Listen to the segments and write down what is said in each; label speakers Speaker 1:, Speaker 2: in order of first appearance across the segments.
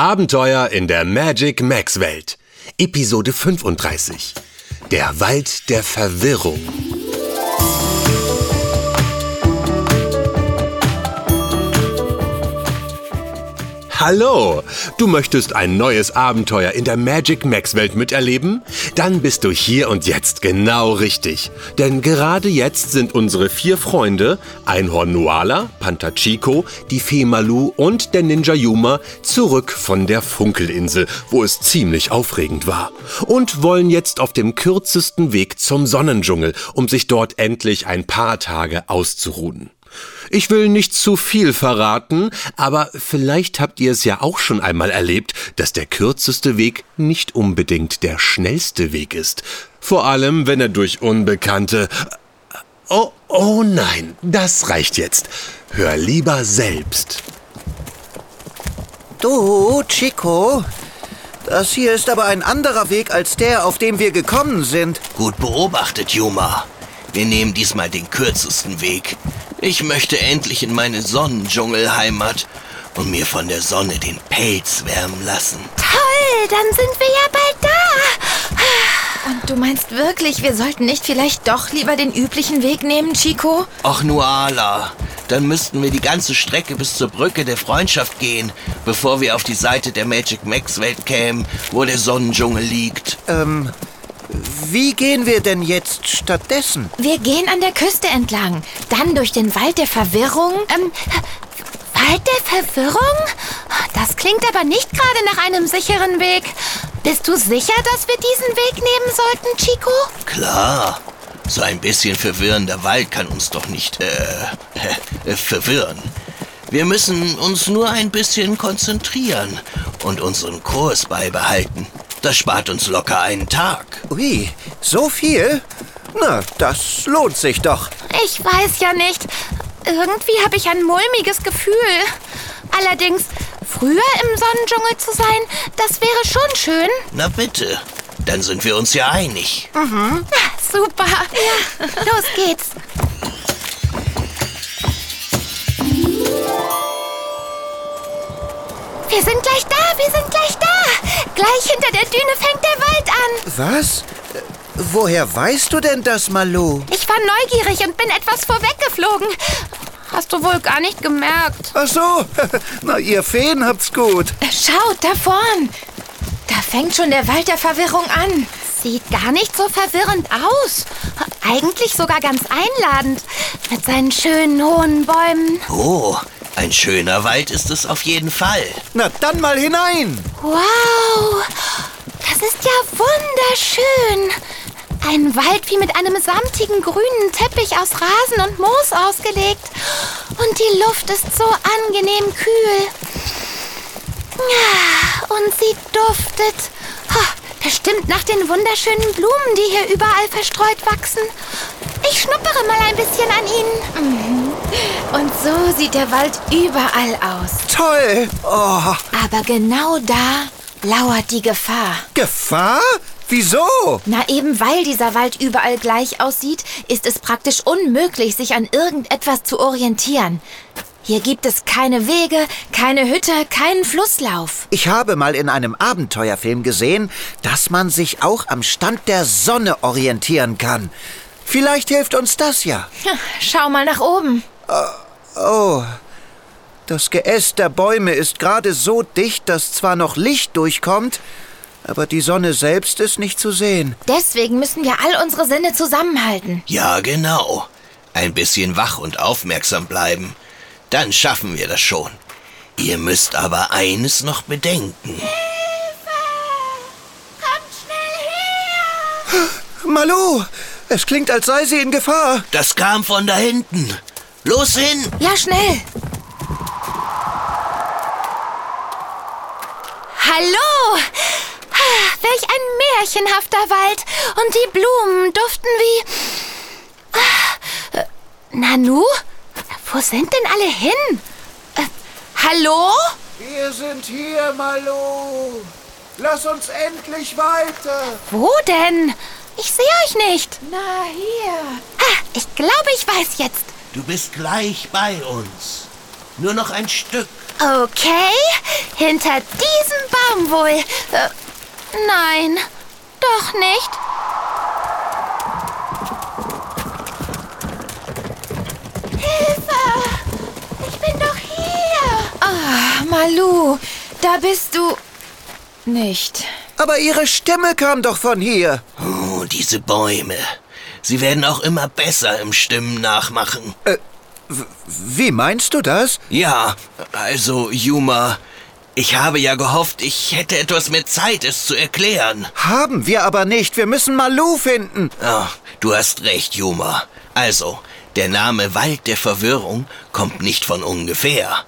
Speaker 1: Abenteuer in der Magic Max Welt. Episode 35. Der Wald der Verwirrung. Hallo! Du möchtest ein neues Abenteuer in der Magic Max Welt miterleben? Dann bist du hier und jetzt genau richtig. Denn gerade jetzt sind unsere vier Freunde, Einhorn Nuala, Panther Chico, die Fee Malu und der Ninja Yuma, zurück von der Funkelinsel, wo es ziemlich aufregend war. Und wollen jetzt auf dem kürzesten Weg zum Sonnendschungel, um sich dort endlich ein paar Tage auszuruhen. Ich will nicht zu viel verraten, aber vielleicht habt ihr es ja auch schon einmal erlebt, dass der kürzeste Weg nicht unbedingt der schnellste Weg ist. Vor allem, wenn er durch Unbekannte... Oh, oh nein, das reicht jetzt. Hör lieber selbst.
Speaker 2: Du, Chico, das hier ist aber ein anderer Weg als der, auf dem wir gekommen sind.
Speaker 3: Gut beobachtet, Juma. Wir nehmen diesmal den kürzesten Weg. Ich möchte endlich in meine Sonnendschungelheimat und mir von der Sonne den Pelz wärmen lassen.
Speaker 4: Toll, dann sind wir ja bald da. Und du meinst wirklich, wir sollten nicht vielleicht doch lieber den üblichen Weg nehmen, Chico?
Speaker 3: Ach, Nuala. Dann müssten wir die ganze Strecke bis zur Brücke der Freundschaft gehen, bevor wir auf die Seite der Magic Max Welt kämen, wo der Sonnendschungel liegt.
Speaker 2: Ähm, wie gehen wir denn jetzt stattdessen?
Speaker 4: Wir gehen an der Küste entlang, dann durch den Wald der Verwirrung. Ähm, Wald der Verwirrung? Das klingt aber nicht gerade nach einem sicheren Weg. Bist du sicher, dass wir diesen Weg nehmen sollten, Chico?
Speaker 3: Klar. So ein bisschen verwirrender Wald kann uns doch nicht äh, äh, verwirren. Wir müssen uns nur ein bisschen konzentrieren und unseren Kurs beibehalten. Das spart uns locker einen Tag.
Speaker 2: Ui, so viel? Na, das lohnt sich doch.
Speaker 4: Ich weiß ja nicht. Irgendwie habe ich ein mulmiges Gefühl. Allerdings, früher im Sonnendschungel zu sein, das wäre schon schön.
Speaker 3: Na bitte, dann sind wir uns ja einig.
Speaker 4: Mhm. Super. Ja, los geht's. Wir sind gleich Gleich hinter der Düne fängt der Wald an.
Speaker 2: Was? Woher weißt du denn das, Malu?
Speaker 4: Ich war neugierig und bin etwas vorweggeflogen. Hast du wohl gar nicht gemerkt.
Speaker 2: Ach so, na ihr Feen habt's gut.
Speaker 4: Schaut, da vorn. Da fängt schon der Wald der Verwirrung an. Sieht gar nicht so verwirrend aus. Eigentlich sogar ganz einladend. Mit seinen schönen hohen Bäumen.
Speaker 3: Oh, ein schöner Wald ist es auf jeden Fall.
Speaker 2: Na dann mal hinein.
Speaker 4: Wow, das ist ja wunderschön. Ein Wald wie mit einem samtigen grünen Teppich aus Rasen und Moos ausgelegt. Und die Luft ist so angenehm kühl. Ja, und sie duftet. Oh, bestimmt nach den wunderschönen Blumen, die hier überall verstreut wachsen. Ich schnuppere mal ein bisschen an ihnen. Mhm. Und so sieht der Wald überall aus.
Speaker 2: Toll. Oh.
Speaker 4: Aber genau da lauert die Gefahr.
Speaker 2: Gefahr? Wieso?
Speaker 4: Na eben weil dieser Wald überall gleich aussieht, ist es praktisch unmöglich, sich an irgendetwas zu orientieren. Hier gibt es keine Wege, keine Hütte, keinen Flusslauf.
Speaker 2: Ich habe mal in einem Abenteuerfilm gesehen, dass man sich auch am Stand der Sonne orientieren kann. Vielleicht hilft uns das ja.
Speaker 4: Schau mal nach oben.
Speaker 2: Oh, das Geäst der Bäume ist gerade so dicht, dass zwar noch Licht durchkommt, aber die Sonne selbst ist nicht zu sehen.
Speaker 4: Deswegen müssen wir all unsere Sinne zusammenhalten.
Speaker 3: Ja, genau. Ein bisschen wach und aufmerksam bleiben. Dann schaffen wir das schon. Ihr müsst aber eines noch bedenken.
Speaker 4: Hilfe! Kommt schnell her!
Speaker 2: Malu, es klingt, als sei sie in Gefahr.
Speaker 3: Das kam von da hinten. Los hin!
Speaker 4: Ja, schnell! Hallo! Welch ein märchenhafter Wald. Und die Blumen duften wie... Ah, äh, Nanu? Wo sind denn alle hin? Äh, hallo?
Speaker 2: Wir sind hier, Malu. Lass uns endlich weiter.
Speaker 4: Wo denn? Ich sehe euch nicht.
Speaker 5: Na, hier.
Speaker 4: Ah, ich glaube, ich weiß jetzt.
Speaker 3: Du bist gleich bei uns. Nur noch ein Stück.
Speaker 4: Okay, hinter diesem Baum wohl. Äh, nein, doch nicht. Hilfe! Ich bin doch hier!
Speaker 5: Ah, Malu, da bist du nicht.
Speaker 2: Aber Ihre Stimme kam doch von hier.
Speaker 3: Oh, diese Bäume. Sie werden auch immer besser im Stimmen nachmachen.
Speaker 2: Wie meinst du das?
Speaker 3: Ja, also, Juma, ich habe ja gehofft, ich hätte etwas mehr Zeit, es zu erklären.
Speaker 2: Haben wir aber nicht. Wir müssen Malu finden.
Speaker 3: Ah, du hast recht, Juma. Also, der Name Wald der Verwirrung kommt nicht von ungefähr.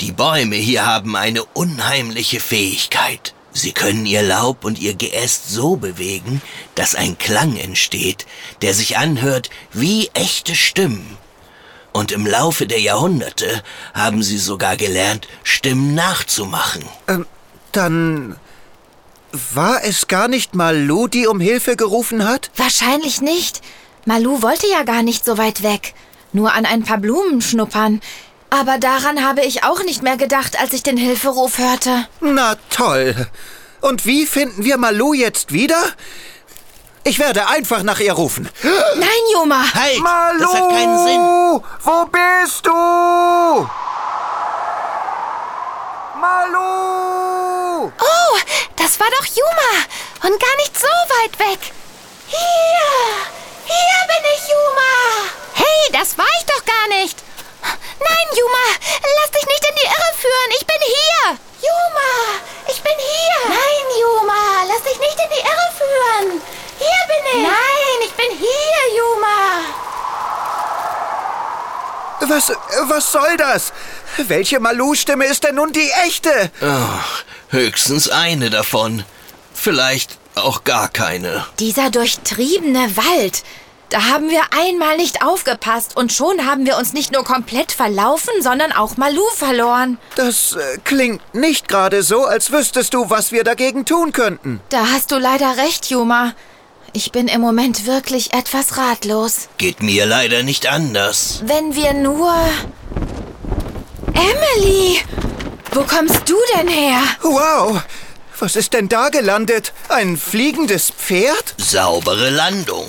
Speaker 3: Die Bäume hier haben eine unheimliche Fähigkeit. Sie können ihr Laub und ihr Geäst so bewegen, dass ein Klang entsteht, der sich anhört wie echte Stimmen. Und im Laufe der Jahrhunderte haben sie sogar gelernt, Stimmen nachzumachen.
Speaker 2: Ähm, dann war es gar nicht Malu, die um Hilfe gerufen hat?
Speaker 5: Wahrscheinlich nicht. Malu wollte ja gar nicht so weit weg. Nur an ein paar Blumen schnuppern. Aber daran habe ich auch nicht mehr gedacht, als ich den Hilferuf hörte.
Speaker 2: Na toll. Und wie finden wir Malu jetzt wieder? Ich werde einfach nach ihr rufen.
Speaker 5: Nein, Juma!
Speaker 3: Halt! Das hat keinen Sinn.
Speaker 2: Wo bist du? Malu!
Speaker 4: Oh, das war doch Juma. Und gar nicht so weit weg. Hier, hier bin ich, Juma. Hey, das war ich doch gar nicht. Nein, Juma, lass dich nicht in die Irre führen. Ich bin hier. Juma, ich bin hier. Nein, Juma, lass dich nicht in die Irre führen. Hier bin ich. Nein, ich bin hier, Juma.
Speaker 2: Was, was soll das? Welche Malu-Stimme ist denn nun die echte?
Speaker 3: Ach, höchstens eine davon. Vielleicht auch gar keine.
Speaker 5: Dieser durchtriebene Wald. Da haben wir einmal nicht aufgepasst und schon haben wir uns nicht nur komplett verlaufen, sondern auch Malu verloren.
Speaker 2: Das äh, klingt nicht gerade so, als wüsstest du, was wir dagegen tun könnten.
Speaker 5: Da hast du leider recht, Juma. Ich bin im Moment wirklich etwas ratlos.
Speaker 3: Geht mir leider nicht anders.
Speaker 5: Wenn wir nur... Emily! Wo kommst du denn her?
Speaker 2: Wow, was ist denn da gelandet? Ein fliegendes Pferd?
Speaker 3: Saubere Landung.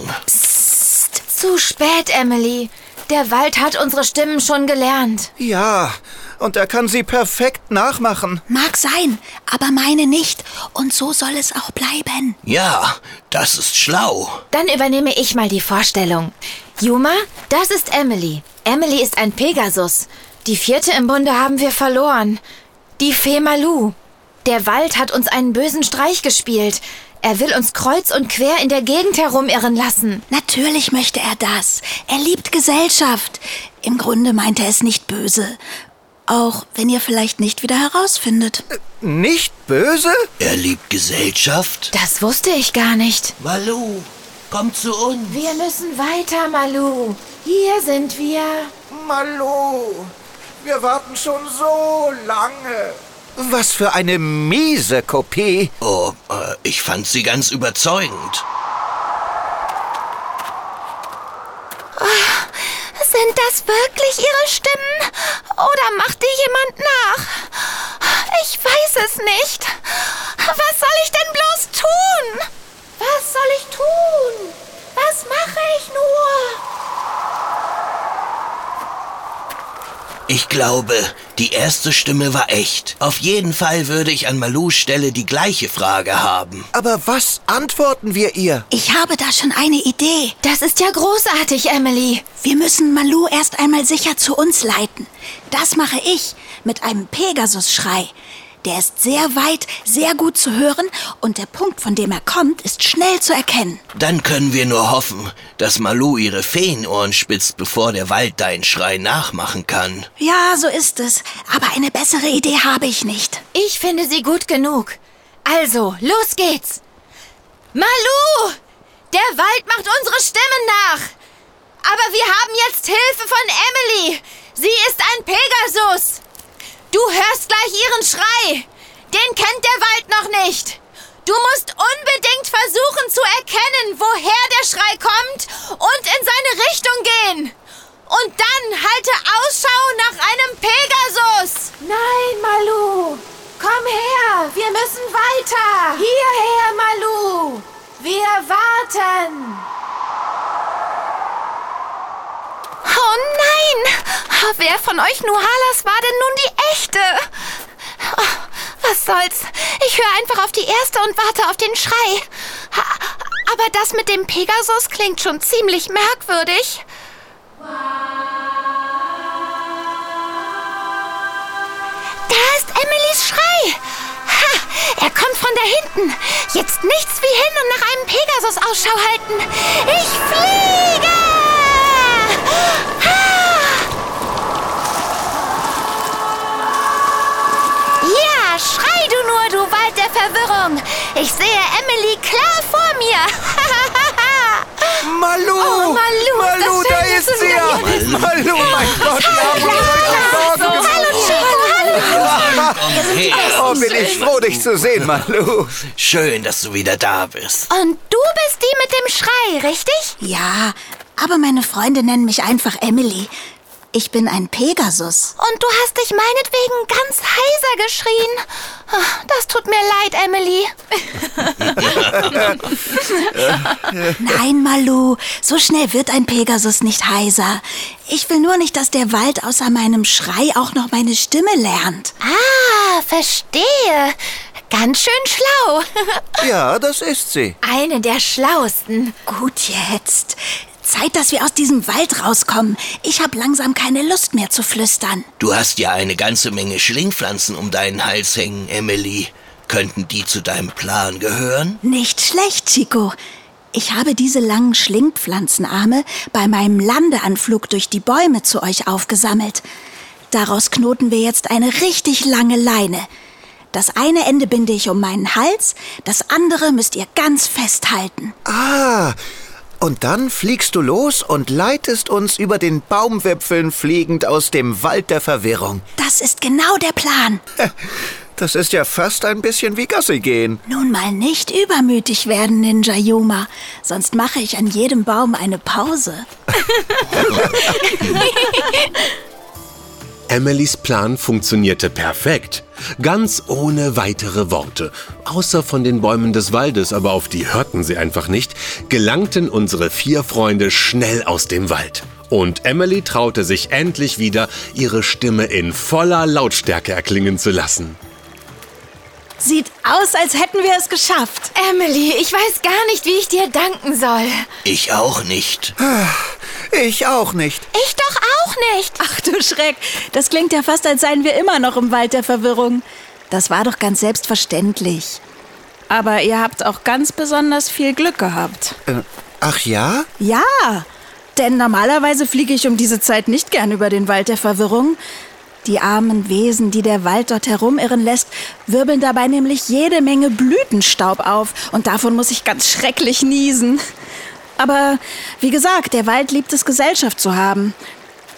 Speaker 5: Zu spät, Emily. Der Wald hat unsere Stimmen schon gelernt.
Speaker 2: Ja, und er kann sie perfekt nachmachen.
Speaker 6: Mag sein, aber meine nicht. Und so soll es auch bleiben.
Speaker 3: Ja, das ist schlau.
Speaker 5: Dann übernehme ich mal die Vorstellung. Juma, das ist Emily. Emily ist ein Pegasus. Die vierte im Bunde haben wir verloren. Die Fee Malu. Der Wald hat uns einen bösen Streich gespielt. Er will uns kreuz und quer in der Gegend herumirren lassen.
Speaker 6: Natürlich möchte er das. Er liebt Gesellschaft. Im Grunde meint er es nicht böse. Auch wenn ihr vielleicht nicht wieder herausfindet.
Speaker 2: Nicht böse?
Speaker 3: Er liebt Gesellschaft.
Speaker 5: Das wusste ich gar nicht.
Speaker 3: Malu, komm zu uns.
Speaker 5: Wir müssen weiter, Malu. Hier sind wir.
Speaker 2: Malu, wir warten schon so lange. Was für eine miese Kopie.
Speaker 3: Oh, äh, ich fand sie ganz überzeugend.
Speaker 4: Sind das wirklich Ihre Stimmen? Oder macht die jemand nach? Ich weiß es nicht. Was soll ich denn bloß tun? Was soll ich tun? Was mache ich nur?
Speaker 3: Ich glaube, die erste Stimme war echt. Auf jeden Fall würde ich an Malus Stelle die gleiche Frage haben.
Speaker 2: Aber was antworten wir ihr?
Speaker 6: Ich habe da schon eine Idee.
Speaker 5: Das ist ja großartig, Emily.
Speaker 6: Wir müssen Malu erst einmal sicher zu uns leiten. Das mache ich mit einem Pegasus-Schrei. Der ist sehr weit, sehr gut zu hören und der Punkt, von dem er kommt, ist schnell zu erkennen.
Speaker 3: Dann können wir nur hoffen, dass Malu ihre Feenohren spitzt, bevor der Wald deinen Schrei nachmachen kann.
Speaker 6: Ja, so ist es. Aber eine bessere Idee habe ich nicht.
Speaker 5: Ich finde sie gut genug. Also, los geht's. Malu! Der Wald macht unsere Stimmen nach. Aber wir haben jetzt Hilfe von Emily. Sie ist ein Pegasus. Du hörst gleich ihren Schrei. Den kennt der Wald noch nicht. Du musst unbedingt versuchen zu erkennen, woher der Schrei kommt und in seine Richtung gehen. Und dann halte Ausschau nach einem Pegasus.
Speaker 4: Nein, Malu. Komm her. Wir müssen weiter. Hierher, Malu. Wir warten. Oh nein! Oh, wer von euch Nuhalas war denn nun die echte? Oh, was soll's? Ich höre einfach auf die erste und warte auf den Schrei. Aber das mit dem Pegasus klingt schon ziemlich merkwürdig. Da ist Emilys Schrei. Ha, er kommt von da hinten. Jetzt nichts wie hin und nach einem Pegasus Ausschau halten. Ich fliege! Ja, schrei du nur, du Wald der Verwirrung. Ich sehe Emily klar vor mir.
Speaker 2: Malu!
Speaker 4: Oh, Malu,
Speaker 2: Malu, da ist sie ja! Malu, mein Gott, wir haben uns
Speaker 4: Hallo, Chico, hallo.
Speaker 3: Her.
Speaker 2: Oh, bin ich froh, dich zu sehen, Malu.
Speaker 3: Schön, dass du wieder da bist.
Speaker 4: Und du bist die mit dem Schrei, richtig?
Speaker 6: Ja, aber meine Freunde nennen mich einfach Emily. Ich bin ein Pegasus.
Speaker 4: Und du hast dich meinetwegen ganz heiser geschrien. Ah, Das tut mir leid, Emily.
Speaker 6: Nein, Malu, so schnell wird ein Pegasus nicht heiser. Ich will nur nicht, dass der Wald außer meinem Schrei auch noch meine Stimme lernt.
Speaker 4: Ah, verstehe. Ganz schön schlau.
Speaker 2: Ja, das ist sie.
Speaker 5: Eine der schlauesten.
Speaker 6: Gut jetzt. Zeit, dass wir aus diesem Wald rauskommen. Ich habe langsam keine Lust mehr zu flüstern.
Speaker 3: Du hast ja eine ganze Menge Schlingpflanzen um deinen Hals hängen, Emily. Könnten die zu deinem Plan gehören?
Speaker 6: Nicht schlecht, Chico. Ich habe diese langen Schlingpflanzenarme bei meinem Landeanflug durch die Bäume zu euch aufgesammelt. Daraus knoten wir jetzt eine richtig lange Leine. Das eine Ende binde ich um meinen Hals, das andere müsst ihr ganz festhalten.
Speaker 2: Ah, und dann fliegst du los und leitest uns über den Baumwipfeln fliegend aus dem Wald der Verwirrung.
Speaker 6: Das ist genau der Plan.
Speaker 2: Das ist ja fast ein bisschen wie Gassi gehen.
Speaker 6: Nun mal nicht übermütig werden, Ninja Yuma, sonst mache ich an jedem Baum eine Pause.
Speaker 1: Emilys Plan funktionierte perfekt. Ganz ohne weitere Worte. Außer von den Bäumen des Waldes, aber auf die hörten sie einfach nicht, gelangten unsere vier Freunde schnell aus dem Wald. Und Emily traute sich endlich wieder, ihre Stimme in voller Lautstärke erklingen zu lassen.
Speaker 6: Sieht aus, als hätten wir es geschafft.
Speaker 5: Emily, ich weiß gar nicht, wie ich dir danken soll.
Speaker 3: Ich auch nicht.
Speaker 2: Ich auch nicht.
Speaker 4: Ich doch auch nicht.
Speaker 6: Ach du Schreck, das klingt ja fast, als seien wir immer noch im Wald der Verwirrung. Das war doch ganz selbstverständlich.
Speaker 7: Aber ihr habt auch ganz besonders viel Glück gehabt.
Speaker 2: Äh, ach ja?
Speaker 7: Ja, denn normalerweise fliege ich um diese Zeit nicht gern über den Wald der Verwirrung. Die armen Wesen, die der Wald dort herumirren lässt, wirbeln dabei nämlich jede Menge Blütenstaub auf. Und davon muss ich ganz schrecklich niesen. Aber wie gesagt, der Wald liebt es, Gesellschaft zu haben.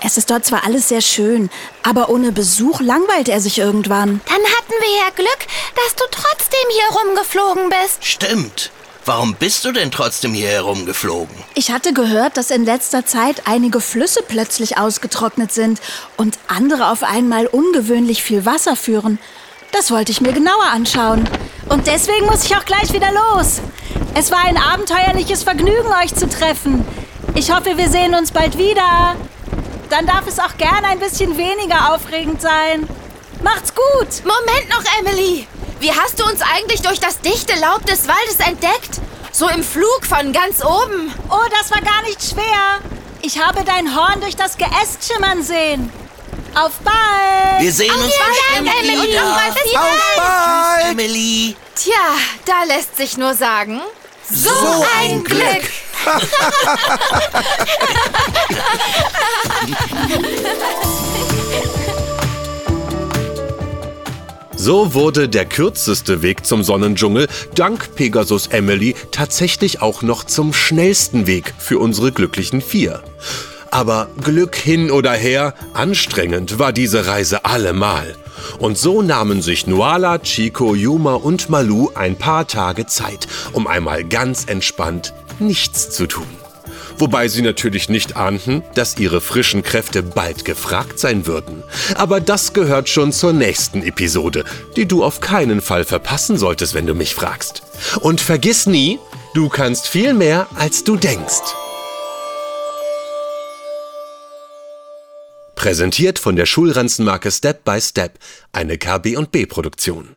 Speaker 7: Es ist dort zwar alles sehr schön, aber ohne Besuch langweilt er sich irgendwann.
Speaker 4: Dann hatten wir ja Glück, dass du trotzdem hier rumgeflogen bist.
Speaker 3: Stimmt. Warum bist du denn trotzdem hier herumgeflogen?
Speaker 6: Ich hatte gehört, dass in letzter Zeit einige Flüsse plötzlich ausgetrocknet sind und andere auf einmal ungewöhnlich viel Wasser führen. Das wollte ich mir genauer anschauen. Und deswegen muss ich auch gleich wieder los. Es war ein abenteuerliches Vergnügen, euch zu treffen. Ich hoffe, wir sehen uns bald wieder. Dann darf es auch gerne ein bisschen weniger aufregend sein. Macht's gut!
Speaker 5: Moment noch, Emily. Wie hast du uns eigentlich durch das dichte Laub des Waldes entdeckt? So im Flug von ganz oben.
Speaker 6: Oh, das war gar nicht schwer. Ich habe dein Horn durch das Geäst schimmern sehen. Auf bald!
Speaker 3: Wir sehen uns
Speaker 5: Dank,
Speaker 3: bestimmt
Speaker 5: Emily.
Speaker 3: wieder.
Speaker 5: Und was ist
Speaker 2: Auf bald!
Speaker 3: Emily.
Speaker 5: Tja, da lässt sich nur sagen. So, ein Glück.
Speaker 1: So wurde der kürzeste Weg zum Sonnendschungel dank Pegasus Emily tatsächlich auch noch zum schnellsten Weg für unsere glücklichen vier. Aber Glück hin oder her, anstrengend war diese Reise allemal. Und so nahmen sich Nuala, Chico, Yuma und Malu ein paar Tage Zeit, um einmal ganz entspannt nichts zu tun. Wobei sie natürlich nicht ahnten, dass ihre frischen Kräfte bald gefragt sein würden. Aber das gehört schon zur nächsten Episode, die du auf keinen Fall verpassen solltest, wenn du mich fragst. Und vergiss nie, du kannst viel mehr, als du denkst. Präsentiert von der Schulranzenmarke Step by Step, eine KB&B Produktion.